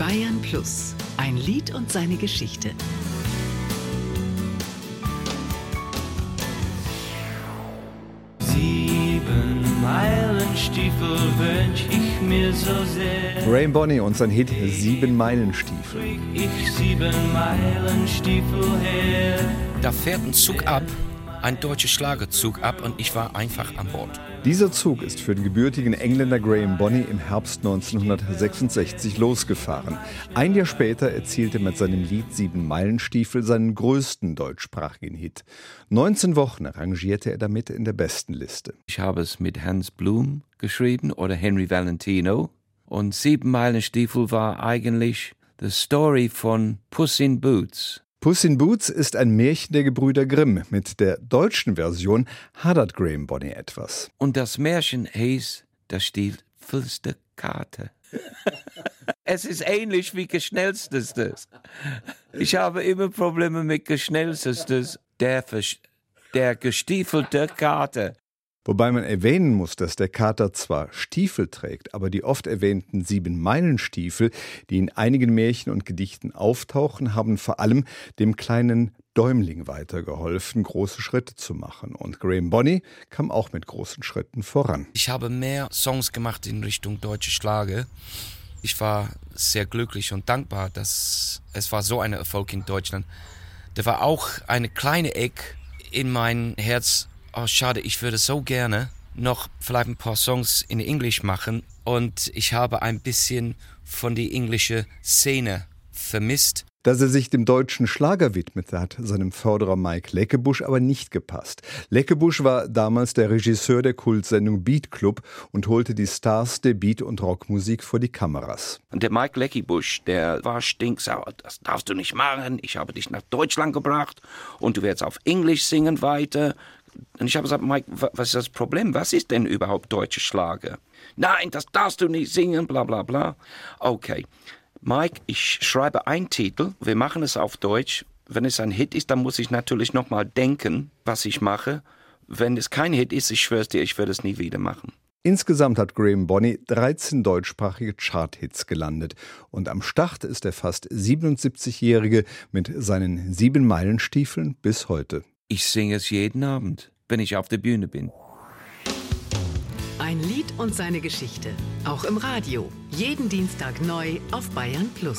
Bayern Plus. Ein Lied und seine Geschichte. Sieben Meilenstiefel wünsch ich mir so sehr. Graham Bonney und sein Hit Sieben Meilenstiefel. Ich sieben Meilenstiefel her. Da fährt ein Zug ab, ein deutscher Schlagerzug ab und ich war einfach an Bord. Dieser Zug ist für den gebürtigen Engländer Graham Bonney im Herbst 1966 losgefahren. Ein Jahr später erzielte er mit seinem Lied Sieben Meilenstiefel seinen größten deutschsprachigen Hit. 19 Wochen rangierte er damit in der besten Liste. Ich habe es mit Hans Blum geschrieben oder Henry Valentino und Sieben Meilenstiefel war eigentlich the story von Puss in Boots. Puss in Boots ist ein Märchen der Gebrüder Grimm. Mit der deutschen Version hadert Graham Bonney etwas. Und das Märchen hieß Das stiefelste Karte. es ist ähnlich wie Geschnellstestes. Ich habe immer Probleme mit Geschnellstestes. Der, der gestiefelte Karte. Wobei man erwähnen muss, dass der Kater zwar Stiefel trägt, aber die oft erwähnten sieben Meilenstiefel, die in einigen Märchen und Gedichten auftauchen, haben vor allem dem kleinen Däumling weitergeholfen, große Schritte zu machen. Und Graham Bonney kam auch mit großen Schritten voran. Ich habe mehr Songs gemacht in Richtung deutsche Schlage. Ich war sehr glücklich und dankbar, dass es war so ein Erfolg in Deutschland. Da war auch eine kleine Eck in mein Herz oh schade, ich würde so gerne noch vielleicht ein paar Songs in Englisch machen und ich habe ein bisschen von der englischen Szene vermisst. Dass er sich dem deutschen Schlager widmete, hat seinem Förderer Mike Leckebusch aber nicht gepasst. Leckebusch war damals der Regisseur der Kultsendung Beat Club und holte die Stars der Beat- und Rockmusik vor die Kameras. Und der Mike Leckebusch, der war stinksauer. Das darfst du nicht machen. Ich habe dich nach Deutschland gebracht und du wirst auf Englisch singen weiter. Und ich habe gesagt, Mike, was ist das Problem? Was ist denn überhaupt deutsche Schlager? Nein, das darfst du nicht singen, bla bla bla. Okay. Mike, ich schreibe einen Titel, wir machen es auf Deutsch. Wenn es ein Hit ist, dann muss ich natürlich nochmal denken, was ich mache. Wenn es kein Hit ist, ich schwör's dir, ich würde es nie wieder machen. Insgesamt hat Graham Bonney 13 deutschsprachige Charthits gelandet. Und am Start ist der fast 77-Jährige mit seinen sieben Meilenstiefeln bis heute. Ich singe es jeden Abend, wenn ich auf der Bühne bin. Ein Lied und seine Geschichte. Auch im Radio. Jeden Dienstag neu auf Bayern Plus.